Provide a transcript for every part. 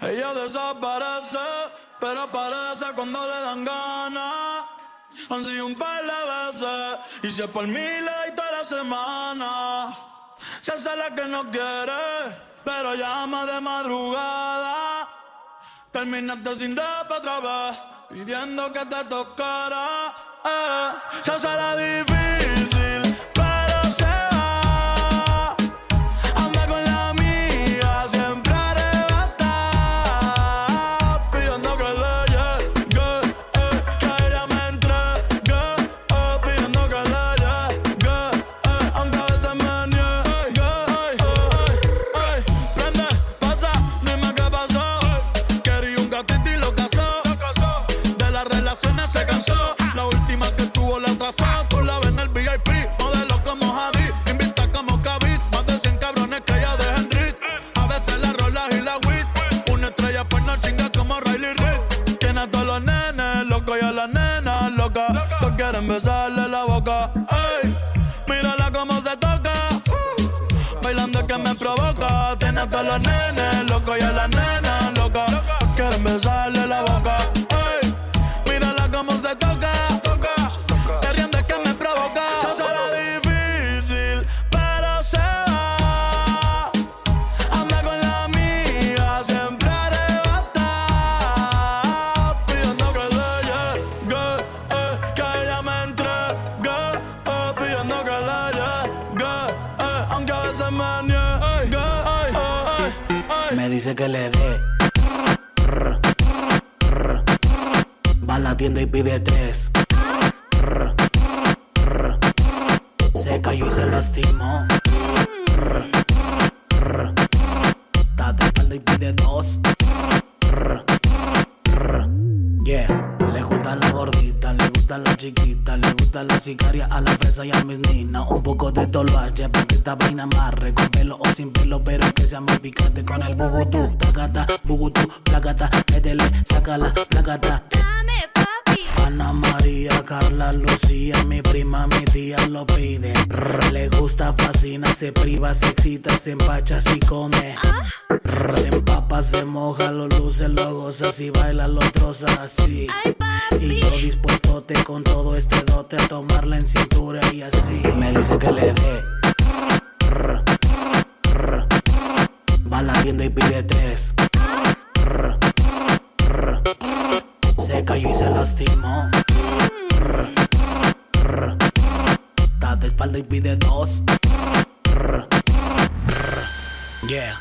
Ella desaparece, pero aparece cuando le dan ganas. Han sido un par de veces, y si es por mí le doy toda la semana. Se hace la que no quiere, pero llama de madrugada. Terminaste sin rap otra vez, pidiendo que te tocara. Eh. Se hace la difícil. Eh, pídete. Va a la tienda y pide tres. Se cayó y se lastimó. Está de espalda y pide dos. gusta la chiquita, le gusta la sicaria, a la fresa y a mis ninas. Un poco de todo lo hace para que esta vaina amarre. Con pelo o sin pelo, pero que sea muy picante. Con el bubutú, tacata, bugutú, placata, métele, sácala, placata. Ana María, Carla, Lucía, mi prima, mi tía lo piden. Le gusta, fascina, se priva, se excita, se empacha, si come. Rr, se empapa, se moja, lo luce, lo goza, si baila, lo troza así. Y yo dispuestote con todo este dote a tomarla en cintura y así. Me dice que le dé. Va la tienda y pide tres. se lastimó. Está de espalda y pide dos. Yeah.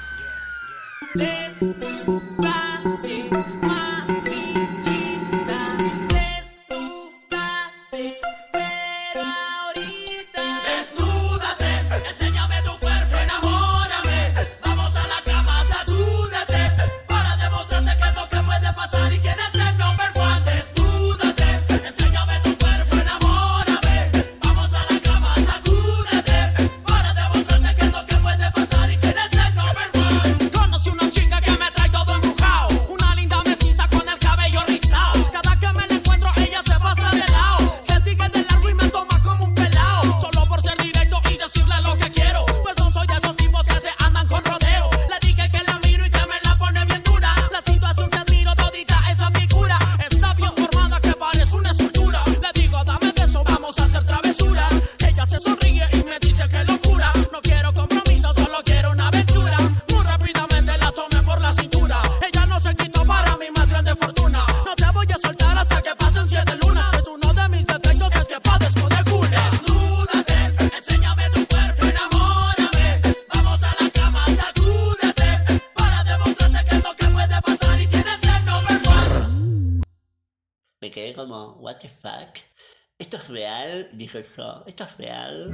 eso? ¿Esto es real?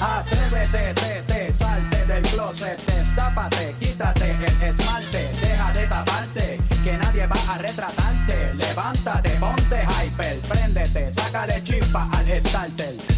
Atrévete, te, te, salte del closet, destápate, quítate el esmalte, deja de taparte, que nadie va a retratarte. Levántate, ponte hyper, préndete, sácale chispa al starter.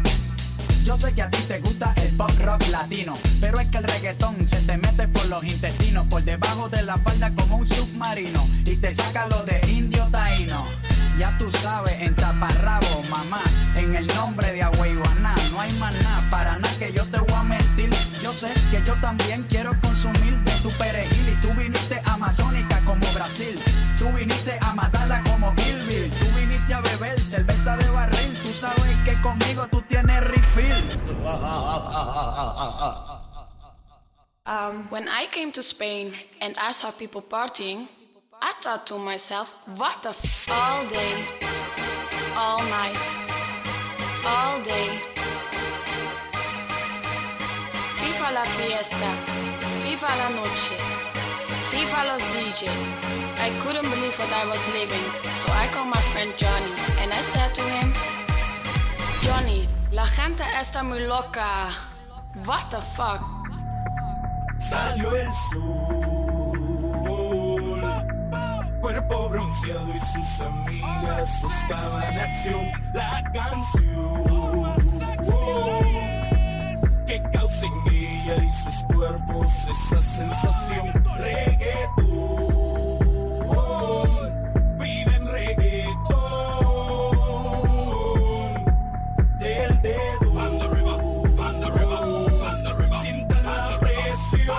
Yo sé que a ti te gusta el pop rock latino, pero es que el reggaetón se te mete por los intestinos, por debajo de la falda como un submarino, y te saca lo de indio taíno. Ya tú sabes, en taparrabo, mamá, en el nombre de Agüeyuaná, no hay nada, para nada que yo te voy. Sé que yo también quiero consumir de tu perejil, y tú viniste amazónica como Brasil, tú viniste a matarla como Kill Bill, tú viniste a beber cerveza de barril, tú sabes que conmigo tú tienes refill. Um, when I came to Spain and I saw people partying, I thought to myself, what the f all day, all night, all day. FIFA la fiesta, FIFA la noche, FIFA los DJ. I couldn't believe what I was living, so I called my friend Johnny and I said to him, Johnny, la gente está muy loca. What the fuck? Salió el sol, cuerpo bronceado y sus amigas buscaban acción. La canción cuerpos esa sensación. Reggaetón, piden reggaetón del dedo. Arriba. Sienta la presión.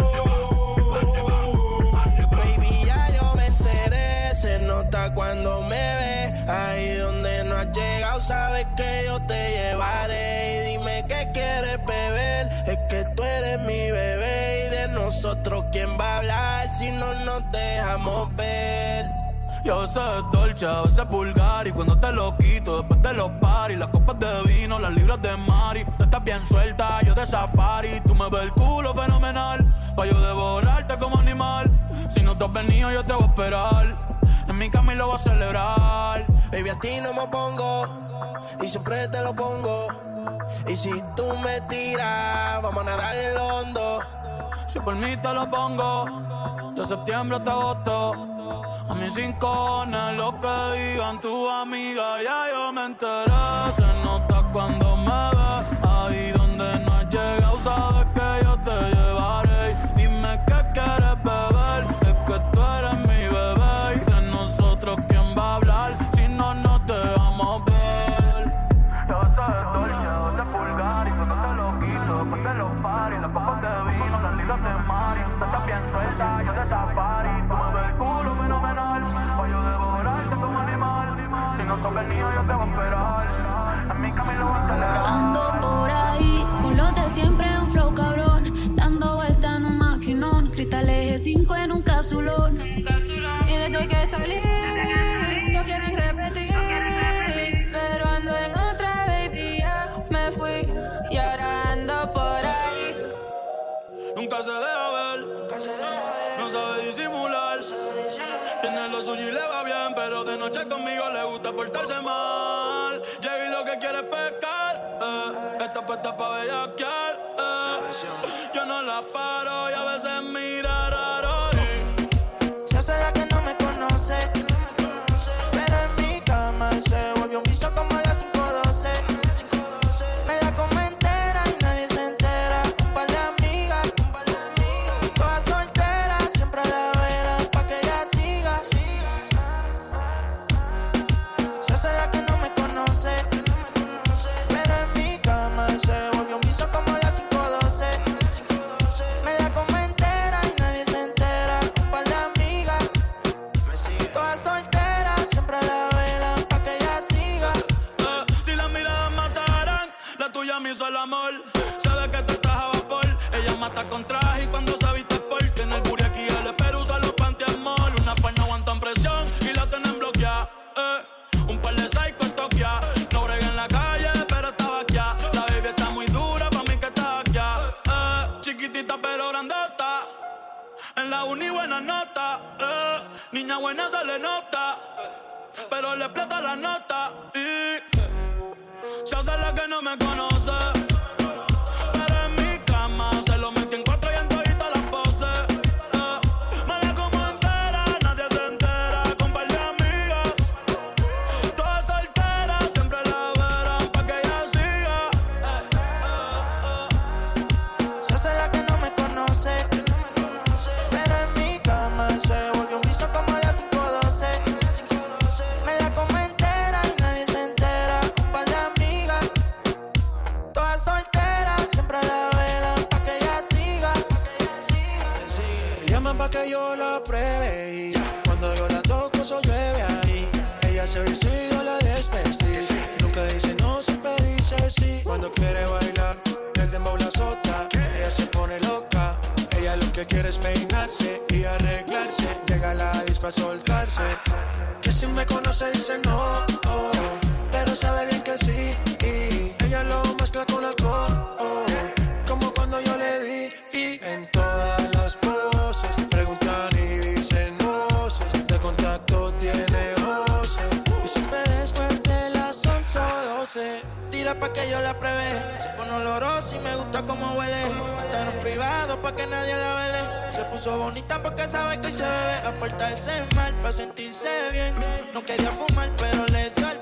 Baby, ya yo me enteré, se nota cuando me ve. Ahí donde no has llegado, sabes que yo te llevaré. Y dime qué quieres beber, es que tú eres mi bebé. Nosotros, ¿quién va a hablar si no nos dejamos ver? Y a veces es dolce, a veces es vulgar Y cuando te lo quito, después de los paris Las copas de vino, las libras de mari Tú estás bien suelta, yo de safari Tú me ves el culo fenomenal Pa' yo devorarte como animal Si no te has venido, yo te voy a esperar En mi cama y lo voy a celebrar Baby, a ti no me pongo y siempre te lo pongo. Y si tú me tiras, vamos a nadar en lo hondo. Si por mí te lo pongo De septiembre hasta agosto a mis cinco lo que digan tu amiga, ya yo me enteré. Se nota cuando me Tú estás bien suelta, yo de safari, tú me ves el culo fenomenal, pa' yo devorarte como animal. Si no sos venido, yo te voy a esperar, en mi camino voy a por portarse mal. Llega y lo que quiere es pescar, eh. Está puesta pa' bellaquear, eh. Yo no la paro y a veces mira raro. Se hace la que no me conoce. Pero en mi cama se volvió un piso como que yo la pruebe y cuando yo la toco eso llueve ahí. Ella se vestido la desvestí. Nunca dice no, siempre dice sí. Cuando quiere bailar, el dembow la azota. Ella se pone loca. Ella lo que quiere es peinarse y arreglarse. Llega a la disco a soltarse. Que si me conoce dice no, oh, pero sabe bien que sí. Y ella lo mezcla con alcohol, 12 Tira pa' que yo la pruebe Se pone olorosa y me gusta como huele. Está en privado pa' que nadie la vele. Se puso bonita porque sabe que hoy se bebe. A portarse mal pa' sentirse bien. No quería fumar pero le dio el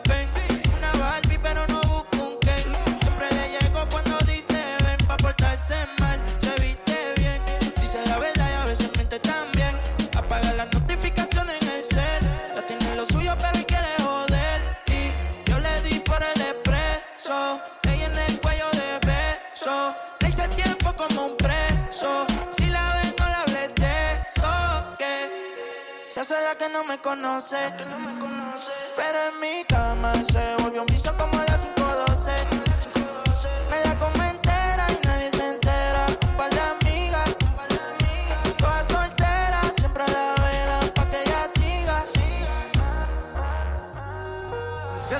Hace la que no me conoce. Pero en mi cama se volvió un vicio como las 512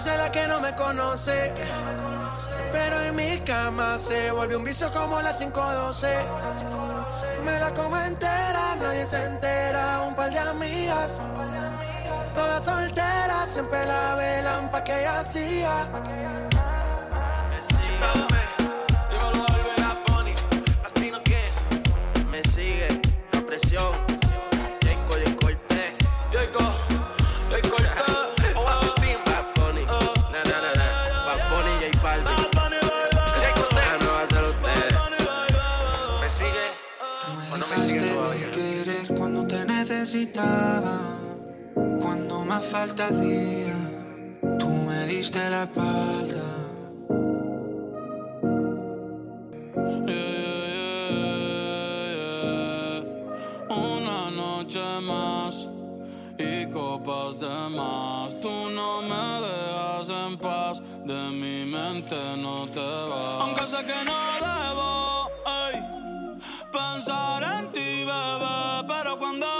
Hace la que no me conoce. Pero en mi cama se volvió un vicio como las 512. Me la como entera, nadie se entera. Un par de amigas, todas solteras, siempre la velan pa' que ella siga. Me sigue que Me sigue la presión necesitaba, cuando más falta hacía, tú me diste la espalda. Una noche más y copas de más. Tú no me dejas en paz, de mi mente no te vas. Aunque sé que no debo ey, pensar en ti, bebé, pero cuando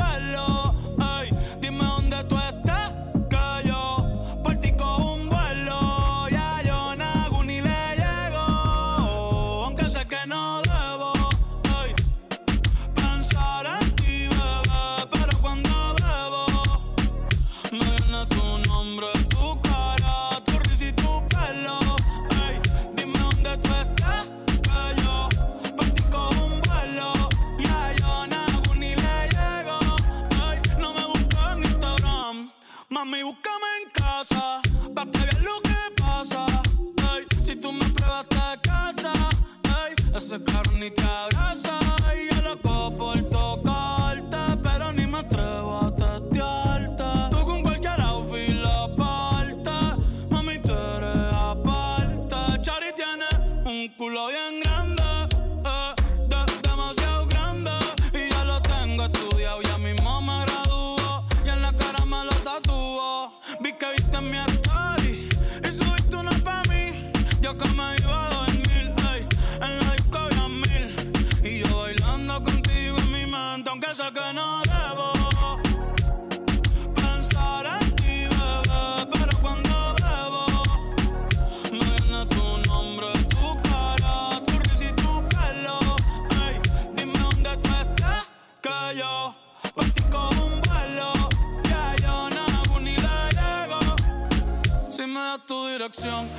ese carro ni te abraza. Y yo loco por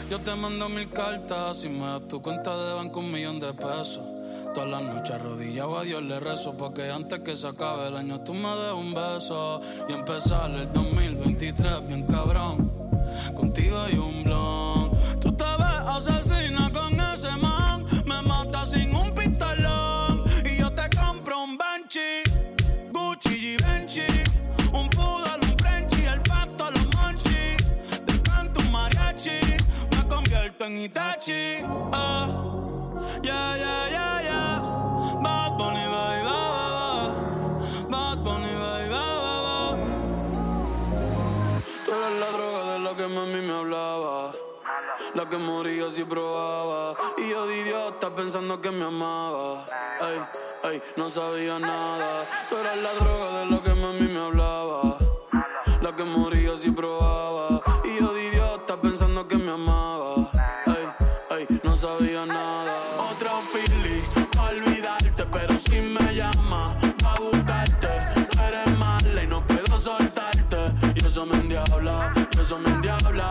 yo te mando mil cartas. Si me das tu cuenta de banco, un millón de pesos. Todas las noches arrodillado a Dios le rezo Porque antes que se acabe el año tú me des un beso Y empezar el 2023 bien cabrón Contigo hay un blon yeah, yeah, yeah, yeah. Bad Bunny, bye, bye. Bad Bunny, bye, bye. Tú eres la droga de la que mami me hablaba. La que moría si probaba. Y yo de idiota pensando que me amaba. Ay, ay, no sabía nada. Tú eras la droga de la que mami me hablaba. La que moría si probaba. Y yo de idiota pensando que me amaba. Sabía nada. Otro Philly, pa' olvidarte, pero si me llama, pa' buscarte. Tú eres mala y no puedo soltarte. Y eso me endiabla, y eso me endiabla.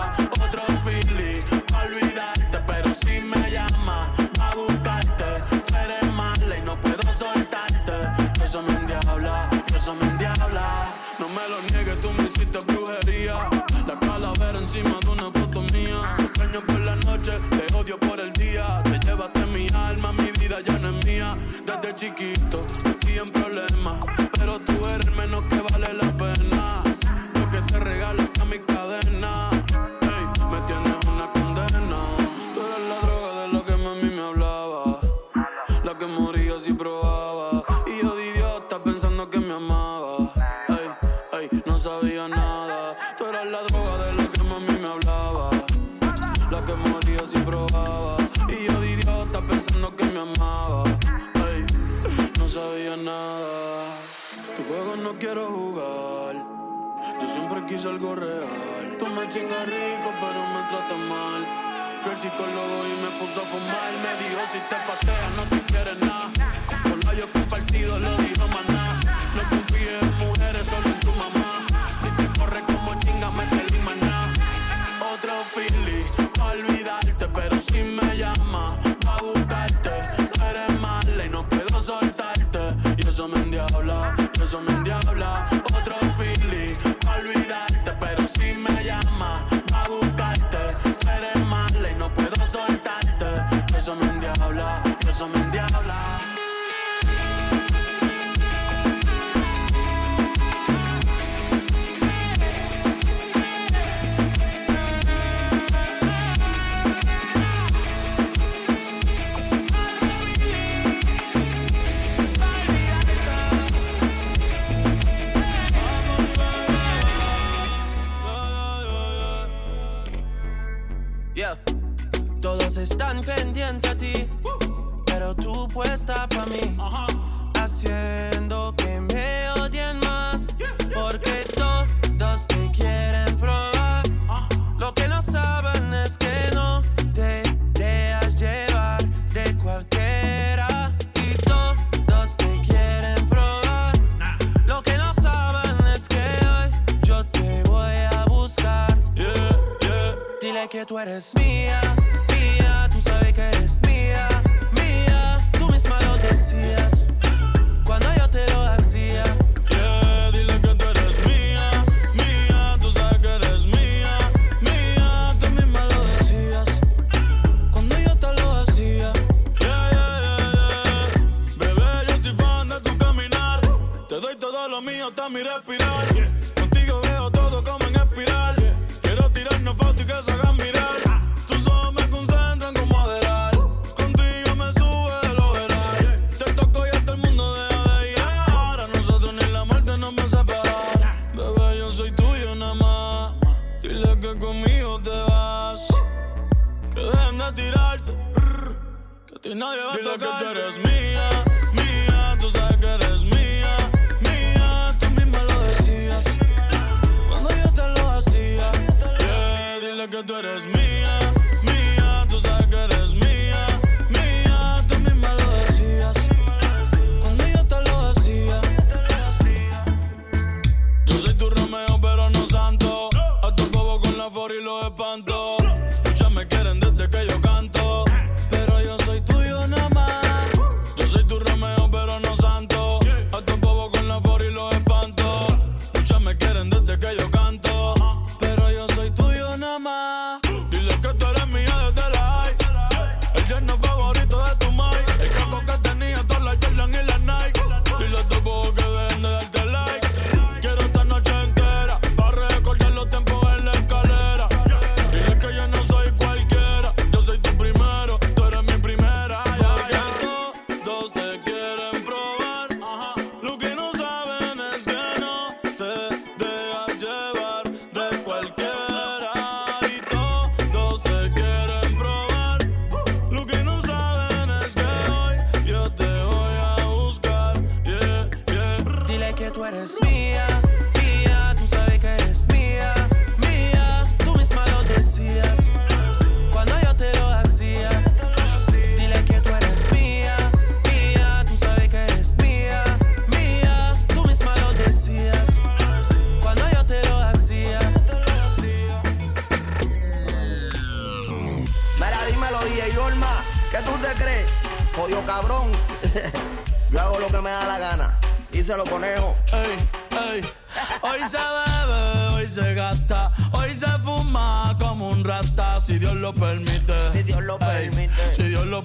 Chiquito, estoy en problemas. Pero tú eres el menos que vale la pena. Lo que te regalo está mi cadena. Me tienes una condena. Tú eres la droga de lo que mami me hablaba. La que moría si probaba. Y yo de idiota pensando que me amaba. Ay, ay, no sabía nada. Tú eras la droga de lo que mami me hablaba. La que moría si probaba. Y yo de idiota pensando que me amaba. Sabía nada. Tu juego no quiero jugar. Yo siempre quise algo real. Tú me chingas rico, pero me tratas mal. Fui al psicólogo y me puso a fumar. Me dijo: Si te pateas, no te quieres nada. Con labios compartidos lo dijo maná. No confíes en mujeres, solo en tu mamá. Si te corre como chinga, métele maná. Otro Philly, olvidarte, pero si me Dile que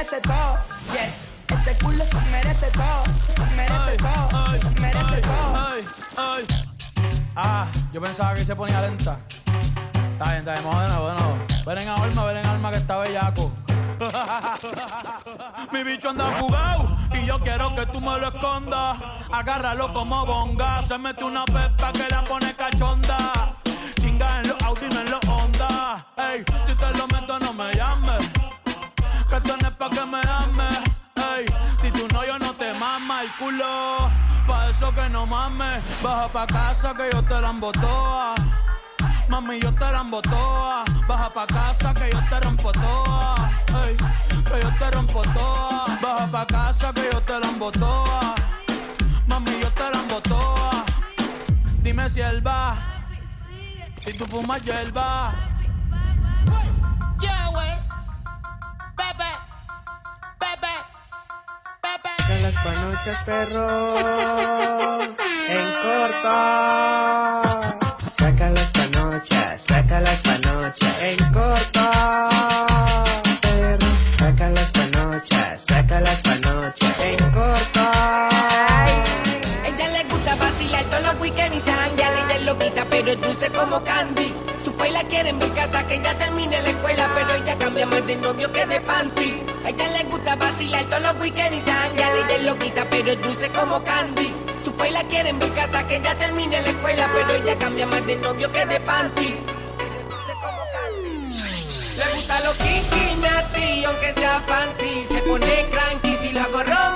Merece todo. Yes, ese culo se merece todo, se merece todo, se merece todo. Ay, ay. Ah, yo pensaba que se ponía lenta. Está bien, está bien, vamos de. Ven en alma, ven en alma que está bellaco. Mi bicho anda fugado y yo quiero que tú me lo escondas. Agárralo como bonga. Se mete una pepa que la pone cachonda. Chinga en los Audi, no en los Honda. Ey, si te lo meto, no me llames. Pa' que me ames. Ey, si tú no, yo no te mama el culo. Pa' eso que no mames. Baja pa' casa que yo te la embotoa. Mami, yo te la embotoa. Baja pa' casa que yo te rompo toa. Ey, que yo te rompo toa. Baja pa' casa que yo te la embotoa. Mami, yo te la embotoa. Dime si él va. Si tú fumas hierba. Yeah, wey. Bebe, las panochas, perro. En corto. Saca las panochas, saca las panochas. En corto. Perro. Saca las panochas, saca las panochas. En corto. Ella le gusta vacilar todos los weekends y se janguea, ella es pero es dulce como candy. Su la quiere en mi casa, que ya termine la escuela, pero ella cambia más de novio que de panty. Ella le gusta vacilar todos los weekends es loquita, pero es dulce como candy. Su país la quiere en mi casa, que ya termine la escuela, pero ella cambia más de novio que de panty. Le gusta lo kiki, nati, aunque sea fancy. Se pone cranky si lo hago romantic.